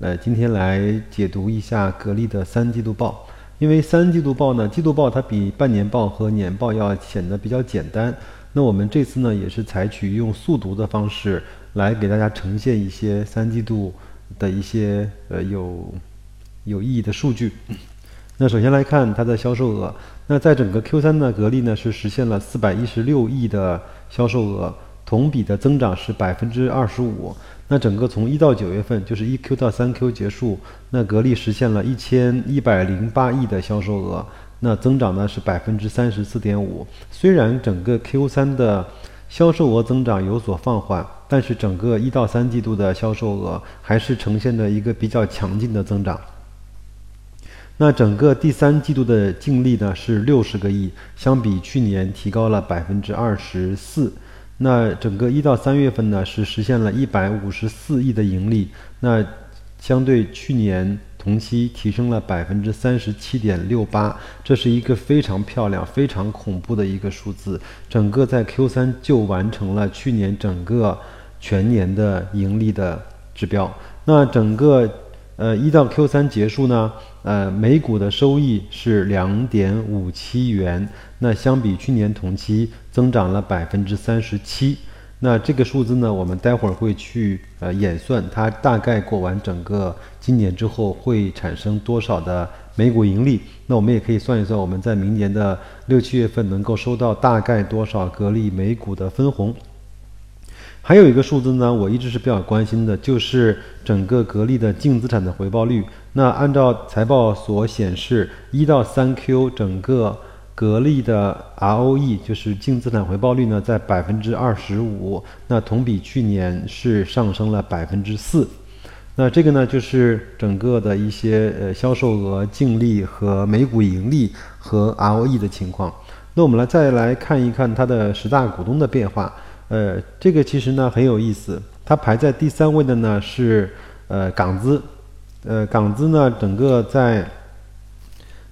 呃，今天来解读一下格力的三季度报。因为三季度报呢，季度报它比半年报和年报要显得比较简单。那我们这次呢，也是采取用速读的方式来给大家呈现一些三季度的一些呃有有意义的数据。那首先来看它的销售额。那在整个 Q 三呢，格力呢是实现了四百一十六亿的销售额，同比的增长是百分之二十五。那整个从一到九月份，就是一 Q 到三 Q 结束，那格力实现了一千一百零八亿的销售额，那增长呢是百分之三十四点五。虽然整个 Q 三的销售额增长有所放缓，但是整个一到三季度的销售额还是呈现了一个比较强劲的增长。那整个第三季度的净利呢是六十个亿，相比去年提高了百分之二十四。那整个一到三月份呢，是实现了一百五十四亿的盈利，那相对去年同期提升了百分之三十七点六八，这是一个非常漂亮、非常恐怖的一个数字。整个在 Q 三就完成了去年整个全年的盈利的指标。那整个呃一到 Q 三结束呢，呃每股的收益是两点五七元。那相比去年同期增长了百分之三十七，那这个数字呢，我们待会儿会去呃演算，它大概过完整个今年之后会产生多少的每股盈利。那我们也可以算一算，我们在明年的六七月份能够收到大概多少格力每股的分红。还有一个数字呢，我一直是比较关心的，就是整个格力的净资产的回报率。那按照财报所显示，一到三 Q 整个。格力的 ROE 就是净资产回报率呢，在百分之二十五，那同比去年是上升了百分之四。那这个呢，就是整个的一些呃销售额、净利和每股盈利和 ROE 的情况。那我们来再来看一看它的十大股东的变化。呃，这个其实呢很有意思，它排在第三位的呢是呃港资，呃港资呢整个在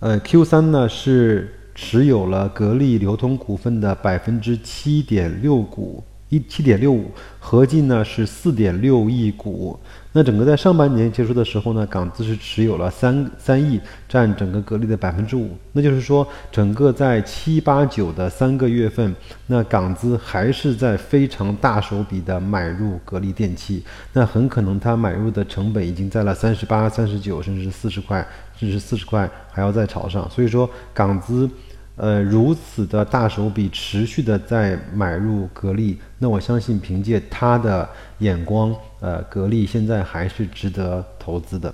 呃 Q 三呢是。持有了格力流通股份的百分之七点六股，一七点六五，合计呢是四点六亿股。那整个在上半年结束的时候呢，港资是持有了三三亿，占整个格力的百分之五。那就是说，整个在七八九的三个月份，那港资还是在非常大手笔的买入格力电器。那很可能它买入的成本已经在了三十八、三十九，甚至四十块，甚至四十块还要再炒上。所以说，港资。呃，如此的大手笔持续的在买入格力，那我相信凭借他的眼光，呃，格力现在还是值得投资的。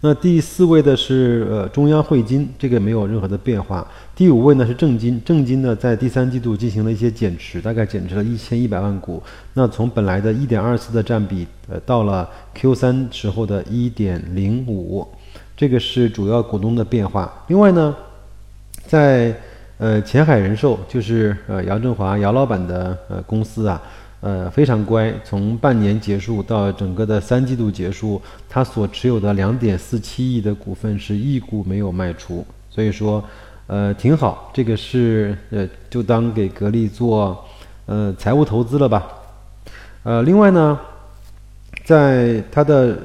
那第四位的是呃中央汇金，这个没有任何的变化。第五位呢是正金，正金呢在第三季度进行了一些减持，大概减持了一千一百万股。那从本来的一点二四的占比，呃，到了 Q 三时候的一点零五，这个是主要股东的变化。另外呢。在呃前海人寿，就是呃姚振华姚老板的呃公司啊，呃非常乖，从半年结束到整个的三季度结束，他所持有的两点四七亿的股份是一股没有卖出，所以说呃挺好，这个是呃就当给格力做呃财务投资了吧，呃另外呢，在他的。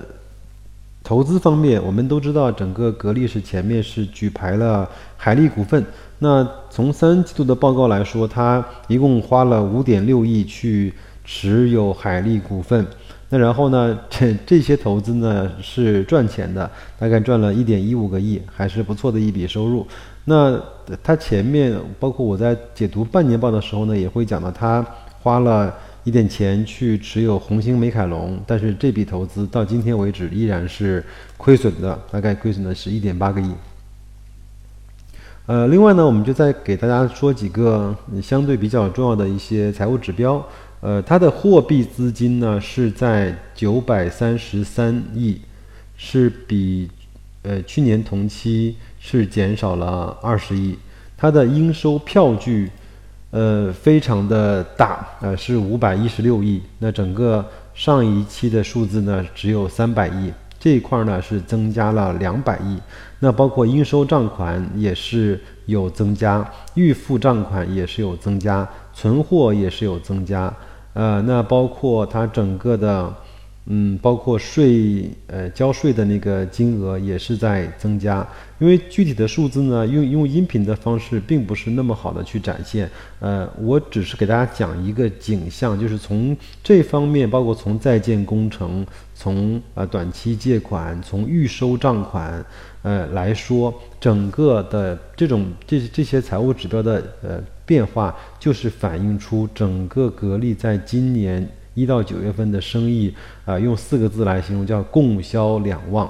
投资方面，我们都知道，整个格力是前面是举牌了海力股份。那从三季度的报告来说，它一共花了五点六亿去持有海力股份。那然后呢，这这些投资呢是赚钱的，大概赚了一点一五个亿，还是不错的一笔收入。那它前面包括我在解读半年报的时候呢，也会讲到它花了。一点钱去持有红星美凯龙，但是这笔投资到今天为止依然是亏损的，大概亏损的是一点八个亿。呃，另外呢，我们就再给大家说几个相对比较重要的一些财务指标。呃，它的货币资金呢是在九百三十三亿，是比呃去年同期是减少了二十亿，它的应收票据呃非常的大，呃是五百一十六亿，那整个上一期的数字呢只有三百亿。这一块呢是增加了两百亿，那包括应收账款也是有增加，预付账款也是有增加，存货也是有增加，呃，那包括它整个的。嗯，包括税，呃，交税的那个金额也是在增加，因为具体的数字呢，用用音频的方式并不是那么好的去展现，呃，我只是给大家讲一个景象，就是从这方面，包括从在建工程，从呃短期借款，从预收账款，呃来说，整个的这种这这些财务指标的呃变化，就是反映出整个格力在今年。一到九月份的生意啊，用四个字来形容叫供销两旺。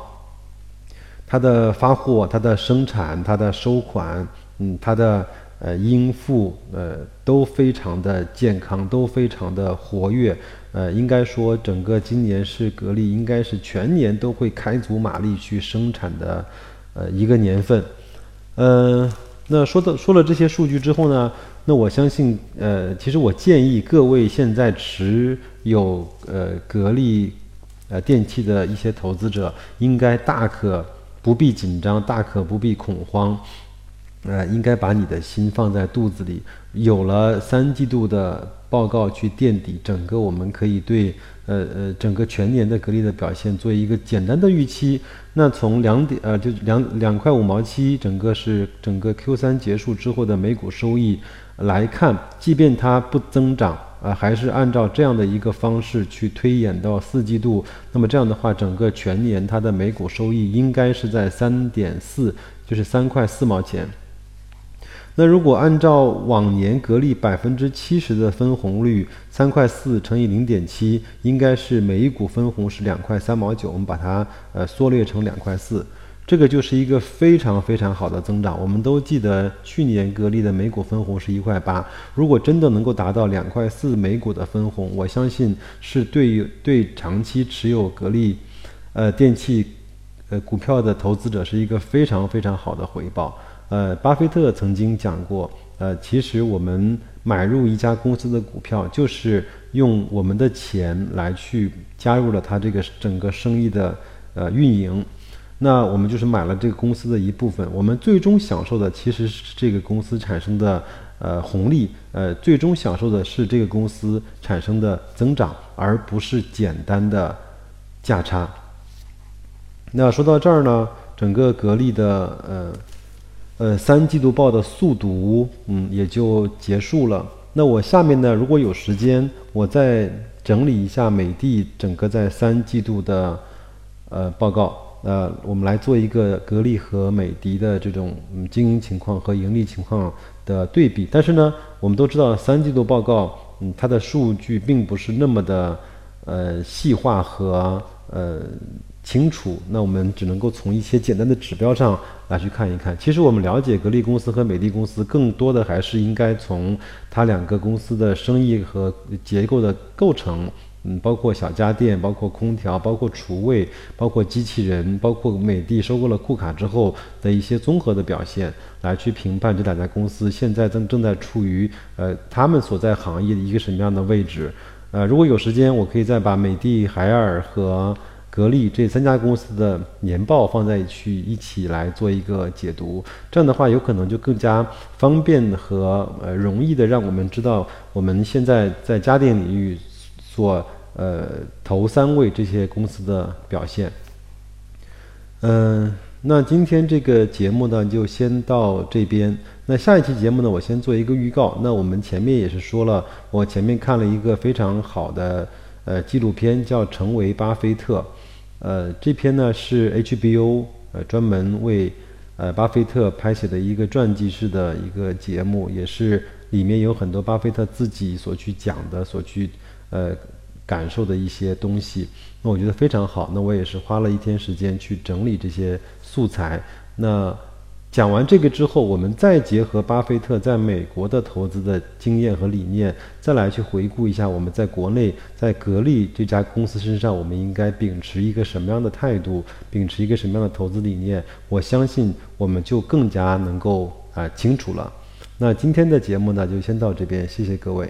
它的发货、它的生产、它的收款，嗯，它的呃应付，呃，都非常的健康，都非常的活跃。呃，应该说整个今年是格力应该是全年都会开足马力去生产的呃一个年份。嗯，那说的说了这些数据之后呢？那我相信，呃，其实我建议各位现在持有呃格力呃电器的一些投资者，应该大可不必紧张，大可不必恐慌，呃，应该把你的心放在肚子里。有了三季度的报告去垫底，整个我们可以对呃呃整个全年的格力的表现做一个简单的预期。那从两点呃就两两块五毛七，整个是整个 Q 三结束之后的每股收益。来看，即便它不增长啊，还是按照这样的一个方式去推演到四季度，那么这样的话，整个全年它的每股收益应该是在三点四，就是三块四毛钱。那如果按照往年格力百分之七十的分红率，三块四乘以零点七，应该是每一股分红是两块三毛九，我们把它呃缩略成两块四。这个就是一个非常非常好的增长。我们都记得去年格力的每股分红是一块八，如果真的能够达到两块四每股的分红，我相信是对于对长期持有格力，呃电器，呃股票的投资者是一个非常非常好的回报。呃，巴菲特曾经讲过，呃，其实我们买入一家公司的股票，就是用我们的钱来去加入了它这个整个生意的呃运营。那我们就是买了这个公司的一部分，我们最终享受的其实是这个公司产生的呃红利，呃，最终享受的是这个公司产生的增长，而不是简单的价差。那说到这儿呢，整个格力的呃呃三季度报的速读，嗯，也就结束了。那我下面呢，如果有时间，我再整理一下美的整个在三季度的呃报告。呃，我们来做一个格力和美的的这种经营情况和盈利情况的对比。但是呢，我们都知道三季度报告，嗯，它的数据并不是那么的呃细化和呃清楚。那我们只能够从一些简单的指标上来去看一看。其实我们了解格力公司和美的公司，更多的还是应该从它两个公司的生意和结构的构成。嗯，包括小家电，包括空调，包括厨卫，包括机器人，包括美的收购了库卡之后的一些综合的表现，来去评判这两家公司现在正正在处于呃他们所在行业的一个什么样的位置。呃，如果有时间，我可以再把美的、海尔和格力这三家公司的年报放在去一起来做一个解读。这样的话，有可能就更加方便和呃容易的让我们知道我们现在在家电领域。做呃头三位这些公司的表现，嗯，那今天这个节目呢就先到这边。那下一期节目呢，我先做一个预告。那我们前面也是说了，我前面看了一个非常好的呃纪录片，叫《成为巴菲特》。呃，这篇呢是 HBO 呃专门为呃巴菲特拍写的一个传记式的一个节目，也是里面有很多巴菲特自己所去讲的，所去。呃，感受的一些东西，那我觉得非常好。那我也是花了一天时间去整理这些素材。那讲完这个之后，我们再结合巴菲特在美国的投资的经验和理念，再来去回顾一下我们在国内在格力这家公司身上，我们应该秉持一个什么样的态度，秉持一个什么样的投资理念，我相信我们就更加能够啊清楚了。那今天的节目呢，就先到这边，谢谢各位。